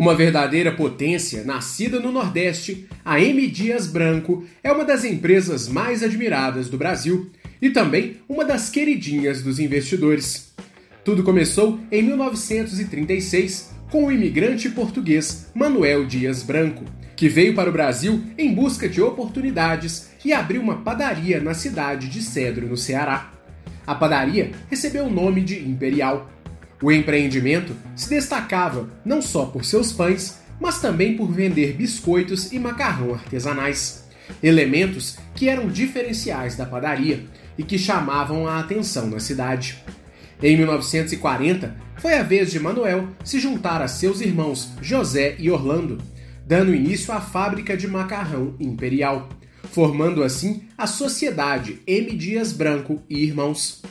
Uma verdadeira potência nascida no Nordeste, a M. Dias Branco é uma das empresas mais admiradas do Brasil e também uma das queridinhas dos investidores. Tudo começou em 1936 com o imigrante português Manuel Dias Branco, que veio para o Brasil em busca de oportunidades e abriu uma padaria na cidade de Cedro, no Ceará. A padaria recebeu o nome de Imperial o empreendimento se destacava não só por seus pães, mas também por vender biscoitos e macarrão artesanais, elementos que eram diferenciais da padaria e que chamavam a atenção na cidade. Em 1940, foi a vez de Manuel se juntar a seus irmãos José e Orlando, dando início à fábrica de macarrão imperial, formando assim a Sociedade M. Dias Branco e Irmãos.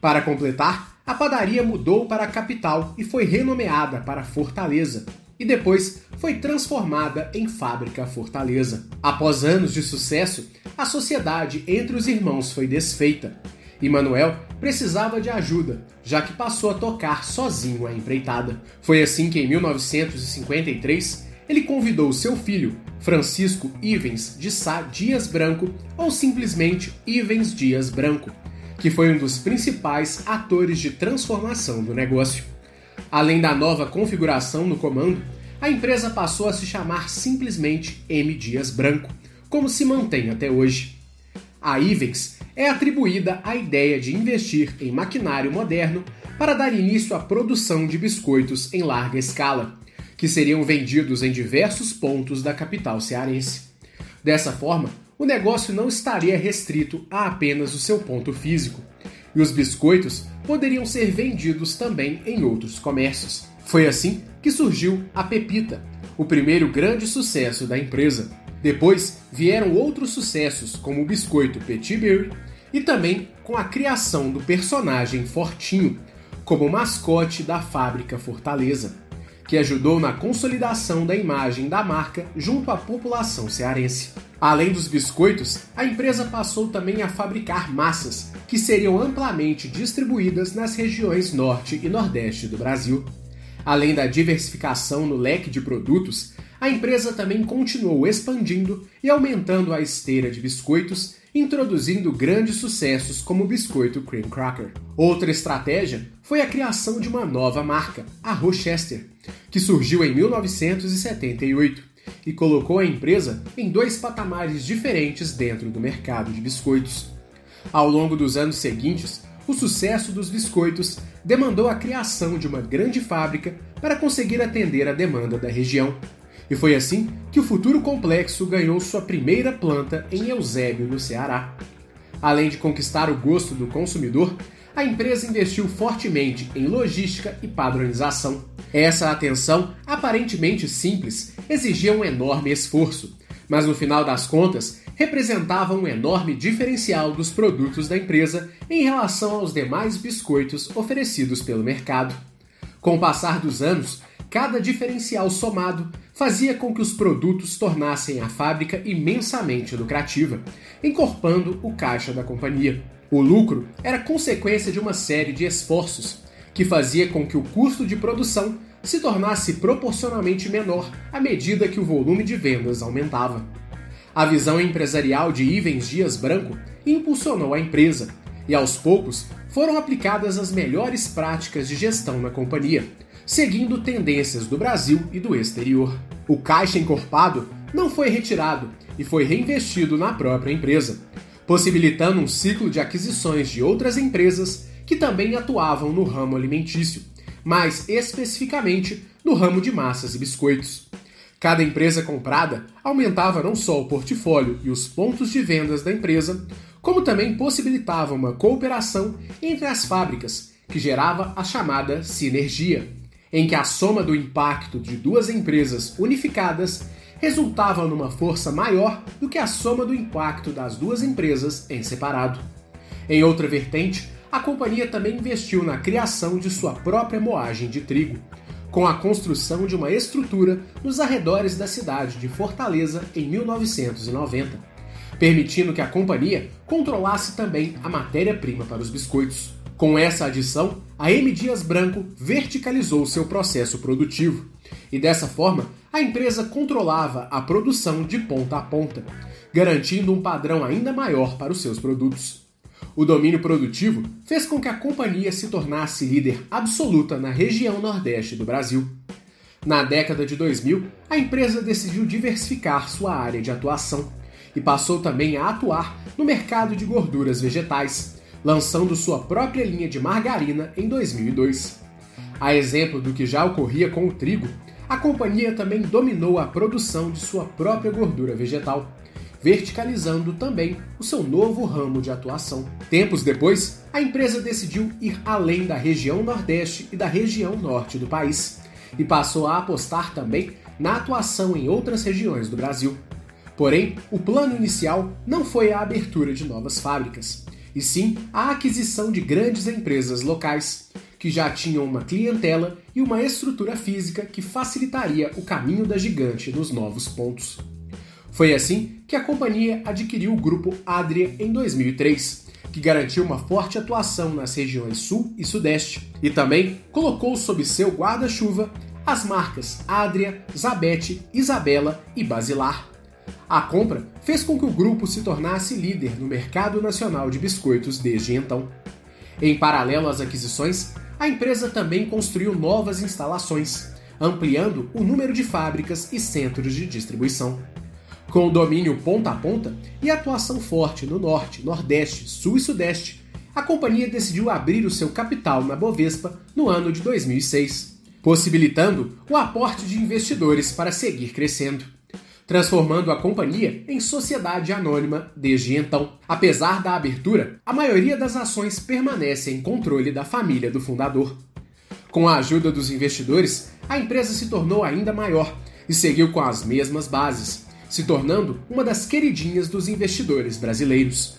Para completar, a padaria mudou para a capital e foi renomeada para Fortaleza, e depois foi transformada em Fábrica Fortaleza. Após anos de sucesso, a sociedade entre os irmãos foi desfeita, e Manuel precisava de ajuda, já que passou a tocar sozinho a empreitada. Foi assim que em 1953 ele convidou seu filho, Francisco Ivens de Sá Dias Branco, ou simplesmente Ivens Dias Branco, que foi um dos principais atores de transformação do negócio. Além da nova configuração no comando, a empresa passou a se chamar simplesmente M. Dias Branco, como se mantém até hoje. A Ivex é atribuída a ideia de investir em maquinário moderno para dar início à produção de biscoitos em larga escala, que seriam vendidos em diversos pontos da capital cearense. Dessa forma, o negócio não estaria restrito a apenas o seu ponto físico, e os biscoitos poderiam ser vendidos também em outros comércios. Foi assim que surgiu a Pepita, o primeiro grande sucesso da empresa. Depois vieram outros sucessos, como o biscoito Petit Berry e também com a criação do personagem Fortinho como mascote da fábrica Fortaleza, que ajudou na consolidação da imagem da marca junto à população cearense. Além dos biscoitos, a empresa passou também a fabricar massas, que seriam amplamente distribuídas nas regiões norte e nordeste do Brasil. Além da diversificação no leque de produtos, a empresa também continuou expandindo e aumentando a esteira de biscoitos, introduzindo grandes sucessos como o biscoito Cream Cracker. Outra estratégia foi a criação de uma nova marca, a Rochester, que surgiu em 1978 e colocou a empresa em dois patamares diferentes dentro do mercado de biscoitos. Ao longo dos anos seguintes, o sucesso dos biscoitos demandou a criação de uma grande fábrica para conseguir atender a demanda da região. E foi assim que o futuro complexo ganhou sua primeira planta em Eusébio, no Ceará. Além de conquistar o gosto do consumidor, a empresa investiu fortemente em logística e padronização. Essa atenção, aparentemente simples, exigia um enorme esforço, mas no final das contas representava um enorme diferencial dos produtos da empresa em relação aos demais biscoitos oferecidos pelo mercado. Com o passar dos anos, cada diferencial somado fazia com que os produtos tornassem a fábrica imensamente lucrativa, encorpando o caixa da companhia. O lucro era consequência de uma série de esforços que fazia com que o custo de produção se tornasse proporcionalmente menor à medida que o volume de vendas aumentava. A visão empresarial de Ivens Dias Branco impulsionou a empresa, e aos poucos foram aplicadas as melhores práticas de gestão na companhia, seguindo tendências do Brasil e do exterior. O caixa encorpado não foi retirado e foi reinvestido na própria empresa, possibilitando um ciclo de aquisições de outras empresas que também atuavam no ramo alimentício, mais especificamente no ramo de massas e biscoitos. Cada empresa comprada aumentava não só o portfólio e os pontos de vendas da empresa, como também possibilitava uma cooperação entre as fábricas, que gerava a chamada sinergia, em que a soma do impacto de duas empresas unificadas resultava numa força maior do que a soma do impacto das duas empresas em separado. Em outra vertente, a companhia também investiu na criação de sua própria moagem de trigo, com a construção de uma estrutura nos arredores da cidade de Fortaleza em 1990, permitindo que a companhia controlasse também a matéria-prima para os biscoitos. Com essa adição, a M Dias Branco verticalizou seu processo produtivo e dessa forma a empresa controlava a produção de ponta a ponta, garantindo um padrão ainda maior para os seus produtos. O domínio produtivo fez com que a companhia se tornasse líder absoluta na região nordeste do Brasil. Na década de 2000, a empresa decidiu diversificar sua área de atuação e passou também a atuar no mercado de gorduras vegetais, lançando sua própria linha de margarina em 2002. A exemplo do que já ocorria com o trigo, a companhia também dominou a produção de sua própria gordura vegetal, verticalizando também o seu novo ramo de atuação. Tempos depois, a empresa decidiu ir além da região Nordeste e da região Norte do país e passou a apostar também na atuação em outras regiões do Brasil. Porém, o plano inicial não foi a abertura de novas fábricas e sim a aquisição de grandes empresas locais, que já tinham uma clientela e uma estrutura física que facilitaria o caminho da gigante nos novos pontos. Foi assim que a companhia adquiriu o grupo Adria em 2003, que garantiu uma forte atuação nas regiões Sul e Sudeste, e também colocou sob seu guarda-chuva as marcas Adria, Zabete, Isabela e Basilar, a compra fez com que o grupo se tornasse líder no mercado nacional de biscoitos desde então. Em paralelo às aquisições, a empresa também construiu novas instalações, ampliando o número de fábricas e centros de distribuição. Com o domínio ponta a ponta e atuação forte no norte, nordeste, sul e sudeste, a companhia decidiu abrir o seu capital na Bovespa no ano de 2006, possibilitando o aporte de investidores para seguir crescendo transformando a companhia em sociedade anônima desde então. Apesar da abertura, a maioria das ações permanece em controle da família do fundador. Com a ajuda dos investidores, a empresa se tornou ainda maior e seguiu com as mesmas bases, se tornando uma das queridinhas dos investidores brasileiros.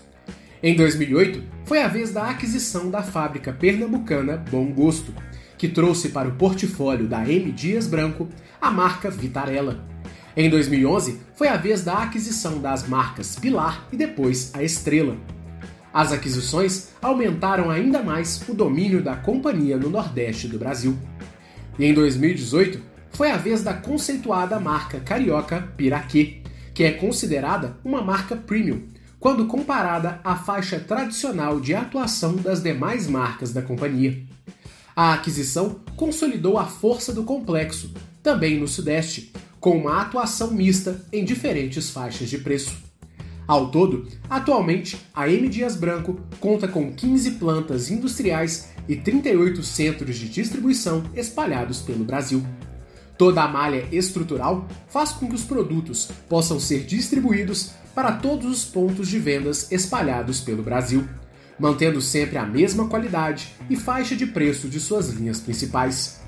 Em 2008, foi a vez da aquisição da fábrica pernambucana Bom Gosto, que trouxe para o portfólio da M Dias Branco a marca Vitarella em 2011, foi a vez da aquisição das marcas Pilar e depois a Estrela. As aquisições aumentaram ainda mais o domínio da companhia no Nordeste do Brasil. E em 2018, foi a vez da conceituada marca carioca Piraquê, que é considerada uma marca premium, quando comparada à faixa tradicional de atuação das demais marcas da companhia. A aquisição consolidou a força do complexo, também no Sudeste, com uma atuação mista em diferentes faixas de preço. Ao todo, atualmente, a M Dias Branco conta com 15 plantas industriais e 38 centros de distribuição espalhados pelo Brasil. Toda a malha estrutural faz com que os produtos possam ser distribuídos para todos os pontos de vendas espalhados pelo Brasil, mantendo sempre a mesma qualidade e faixa de preço de suas linhas principais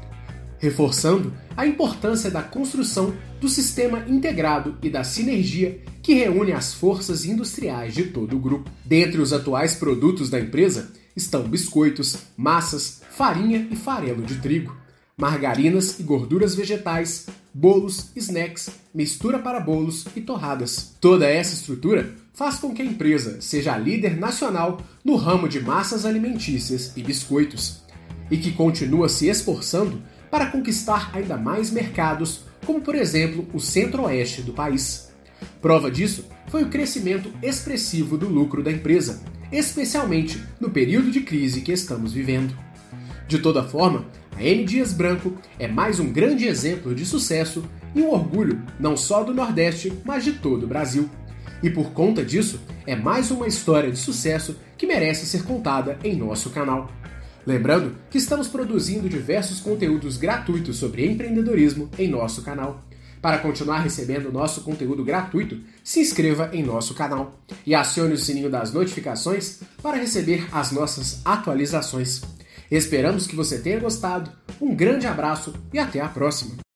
reforçando a importância da construção do sistema integrado e da sinergia que reúne as forças industriais de todo o grupo. Dentre os atuais produtos da empresa estão biscoitos, massas, farinha e farelo de trigo, margarinas e gorduras vegetais, bolos, snacks, mistura para bolos e torradas. Toda essa estrutura faz com que a empresa seja a líder nacional no ramo de massas alimentícias e biscoitos, e que continua se esforçando para conquistar ainda mais mercados, como por exemplo o centro-oeste do país. Prova disso foi o crescimento expressivo do lucro da empresa, especialmente no período de crise que estamos vivendo. De toda forma, a M Dias Branco é mais um grande exemplo de sucesso e um orgulho não só do Nordeste, mas de todo o Brasil. E por conta disso, é mais uma história de sucesso que merece ser contada em nosso canal. Lembrando que estamos produzindo diversos conteúdos gratuitos sobre empreendedorismo em nosso canal. Para continuar recebendo nosso conteúdo gratuito, se inscreva em nosso canal e acione o sininho das notificações para receber as nossas atualizações. Esperamos que você tenha gostado, um grande abraço e até a próxima!